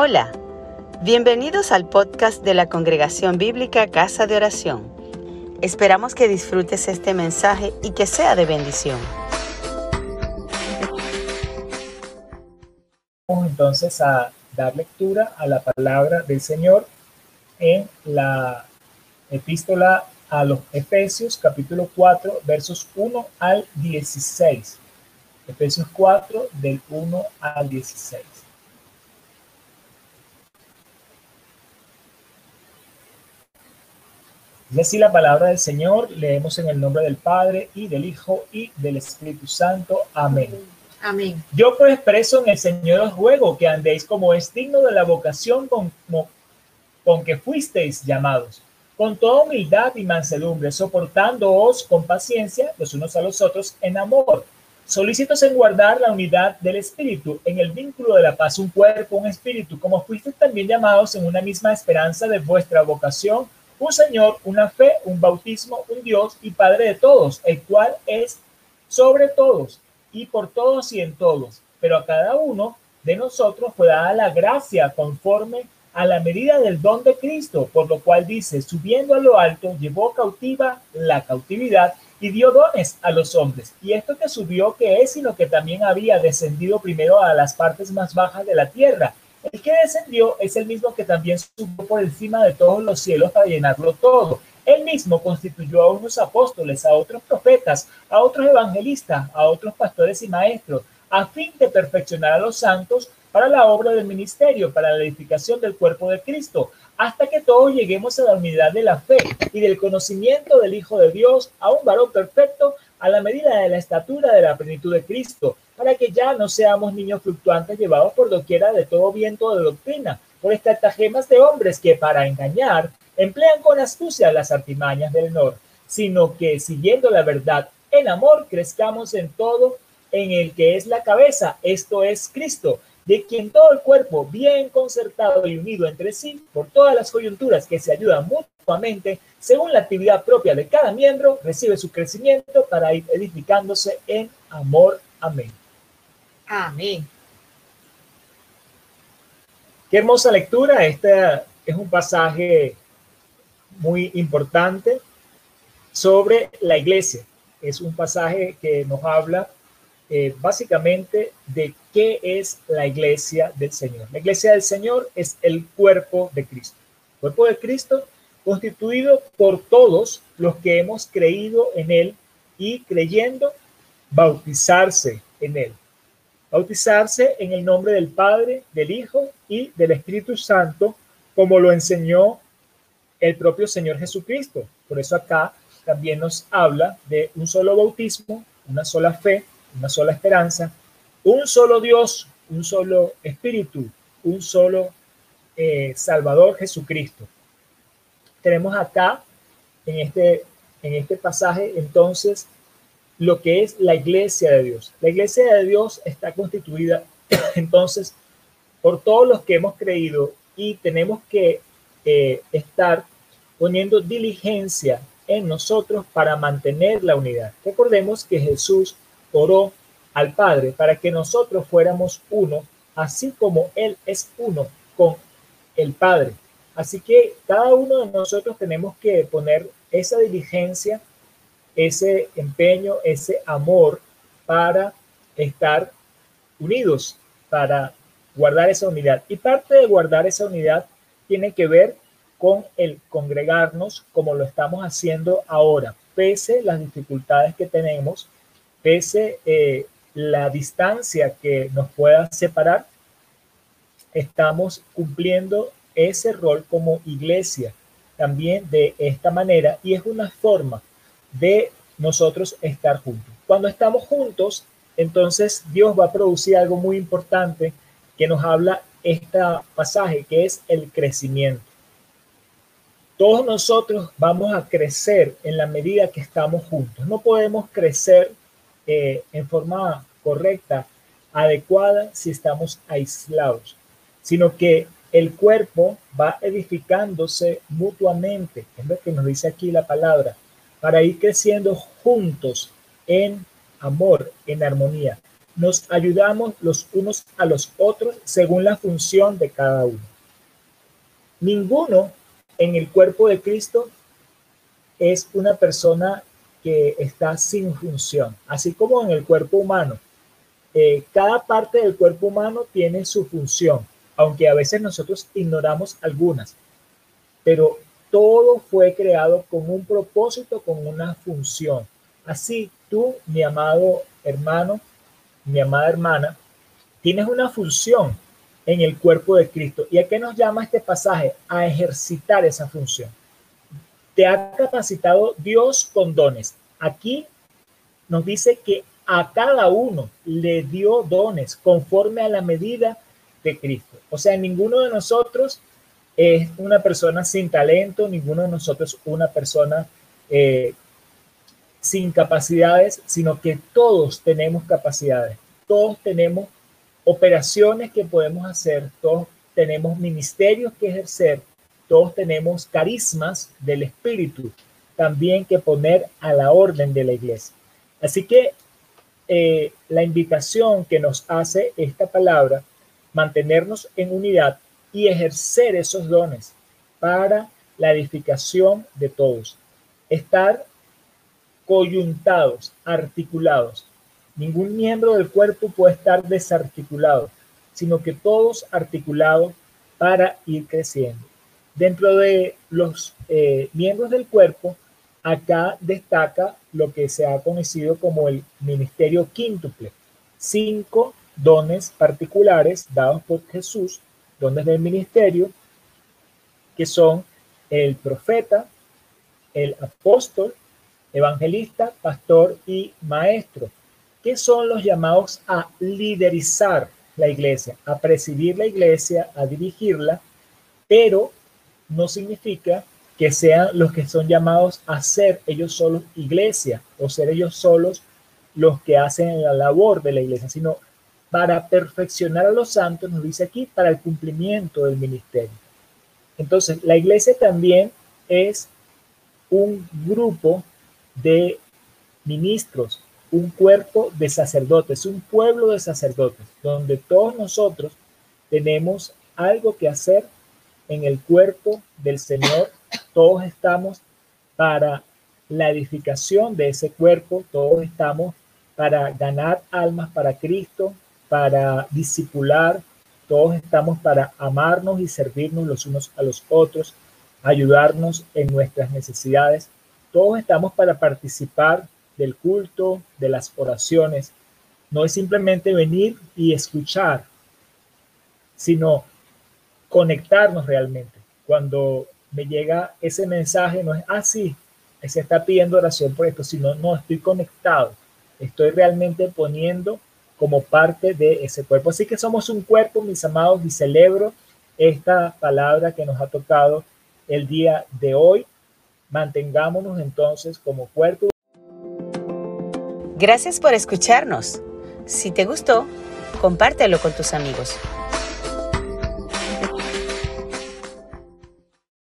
Hola, bienvenidos al podcast de la Congregación Bíblica Casa de Oración. Esperamos que disfrutes este mensaje y que sea de bendición. Vamos entonces a dar lectura a la palabra del Señor en la epístola a los Efesios capítulo 4 versos 1 al 16. Efesios 4 del 1 al 16. Y así la palabra del Señor, leemos en el nombre del Padre y del Hijo y del Espíritu Santo. Amén. Amén. Yo pues preso en el Señor os ruego que andéis como es digno de la vocación con, con que fuisteis llamados, con toda humildad y mansedumbre, soportándoos con paciencia los unos a los otros en amor, solícitos en guardar la unidad del Espíritu, en el vínculo de la paz, un cuerpo, un espíritu, como fuisteis también llamados en una misma esperanza de vuestra vocación un Señor, una fe, un bautismo, un Dios y Padre de todos, el cual es sobre todos y por todos y en todos. Pero a cada uno de nosotros fue dada la gracia conforme a la medida del don de Cristo, por lo cual dice, subiendo a lo alto, llevó cautiva la cautividad y dio dones a los hombres. Y esto que subió, que es, sino que también había descendido primero a las partes más bajas de la tierra el que descendió es el mismo que también subió por encima de todos los cielos para llenarlo todo. Él mismo constituyó a unos apóstoles, a otros profetas, a otros evangelistas, a otros pastores y maestros, a fin de perfeccionar a los santos para la obra del ministerio, para la edificación del cuerpo de Cristo, hasta que todos lleguemos a la unidad de la fe y del conocimiento del Hijo de Dios, a un varón perfecto, a la medida de la estatura de la plenitud de Cristo para que ya no seamos niños fluctuantes llevados por doquiera de todo viento de doctrina, por estratagemas de hombres que para engañar emplean con astucia las artimañas del norte, sino que siguiendo la verdad en amor crezcamos en todo en el que es la cabeza, esto es Cristo, de quien todo el cuerpo, bien concertado y unido entre sí, por todas las coyunturas que se ayudan mutuamente, según la actividad propia de cada miembro, recibe su crecimiento para ir edificándose en amor. Amén. Amén. Qué hermosa lectura. Este es un pasaje muy importante sobre la iglesia. Es un pasaje que nos habla eh, básicamente de qué es la iglesia del Señor. La iglesia del Señor es el cuerpo de Cristo. Cuerpo de Cristo constituido por todos los que hemos creído en Él y creyendo bautizarse en Él bautizarse en el nombre del Padre, del Hijo y del Espíritu Santo, como lo enseñó el propio Señor Jesucristo. Por eso acá también nos habla de un solo bautismo, una sola fe, una sola esperanza, un solo Dios, un solo Espíritu, un solo eh, Salvador Jesucristo. Tenemos acá en este, en este pasaje entonces lo que es la iglesia de Dios. La iglesia de Dios está constituida entonces por todos los que hemos creído y tenemos que eh, estar poniendo diligencia en nosotros para mantener la unidad. Recordemos que Jesús oró al Padre para que nosotros fuéramos uno, así como Él es uno con el Padre. Así que cada uno de nosotros tenemos que poner esa diligencia ese empeño, ese amor para estar unidos, para guardar esa unidad. Y parte de guardar esa unidad tiene que ver con el congregarnos como lo estamos haciendo ahora, pese las dificultades que tenemos, pese eh, la distancia que nos pueda separar, estamos cumpliendo ese rol como iglesia también de esta manera y es una forma de nosotros estar juntos. Cuando estamos juntos, entonces Dios va a producir algo muy importante que nos habla este pasaje, que es el crecimiento. Todos nosotros vamos a crecer en la medida que estamos juntos. No podemos crecer eh, en forma correcta, adecuada, si estamos aislados, sino que el cuerpo va edificándose mutuamente. Es lo que nos dice aquí la palabra para ir creciendo juntos en amor, en armonía. nos ayudamos los unos a los otros según la función de cada uno. Ninguno en el cuerpo de Cristo es una persona que está sin función, así como en el cuerpo humano. Eh, cada parte del cuerpo humano tiene su función, aunque a veces nosotros ignoramos algunas, pero todo fue creado con un propósito, con una función. Así tú, mi amado hermano, mi amada hermana, tienes una función en el cuerpo de Cristo. ¿Y a qué nos llama este pasaje? A ejercitar esa función. Te ha capacitado Dios con dones. Aquí nos dice que a cada uno le dio dones conforme a la medida de Cristo. O sea, ninguno de nosotros es una persona sin talento, ninguno de nosotros una persona eh, sin capacidades, sino que todos tenemos capacidades, todos tenemos operaciones que podemos hacer, todos tenemos ministerios que ejercer, todos tenemos carismas del Espíritu también que poner a la orden de la iglesia. Así que eh, la invitación que nos hace esta palabra, mantenernos en unidad y ejercer esos dones para la edificación de todos. Estar coyuntados, articulados. Ningún miembro del cuerpo puede estar desarticulado, sino que todos articulados para ir creciendo. Dentro de los eh, miembros del cuerpo, acá destaca lo que se ha conocido como el ministerio quíntuple. Cinco dones particulares dados por Jesús, dones del ministerio, que son el profeta, el apóstol, evangelista, pastor y maestro, que son los llamados a liderizar la iglesia, a presidir la iglesia, a dirigirla, pero no significa que sean los que son llamados a ser ellos solos iglesia o ser ellos solos los que hacen la labor de la iglesia, sino para perfeccionar a los santos, nos dice aquí, para el cumplimiento del ministerio. Entonces, la iglesia también es un grupo de ministros, un cuerpo de sacerdotes, un pueblo de sacerdotes, donde todos nosotros tenemos algo que hacer en el cuerpo del Señor. Todos estamos para la edificación de ese cuerpo, todos estamos para ganar almas para Cristo, para discipular, todos estamos para amarnos y servirnos los unos a los otros, ayudarnos en nuestras necesidades. Todos estamos para participar del culto, de las oraciones. No es simplemente venir y escuchar, sino conectarnos realmente. Cuando me llega ese mensaje, no es así, ah, se está pidiendo oración por esto, sino no, estoy conectado, estoy realmente poniendo como parte de ese cuerpo. Así que somos un cuerpo, mis amados, y celebro esta palabra que nos ha tocado el día de hoy. Mantengámonos entonces como cuerpo. Gracias por escucharnos. Si te gustó, compártelo con tus amigos.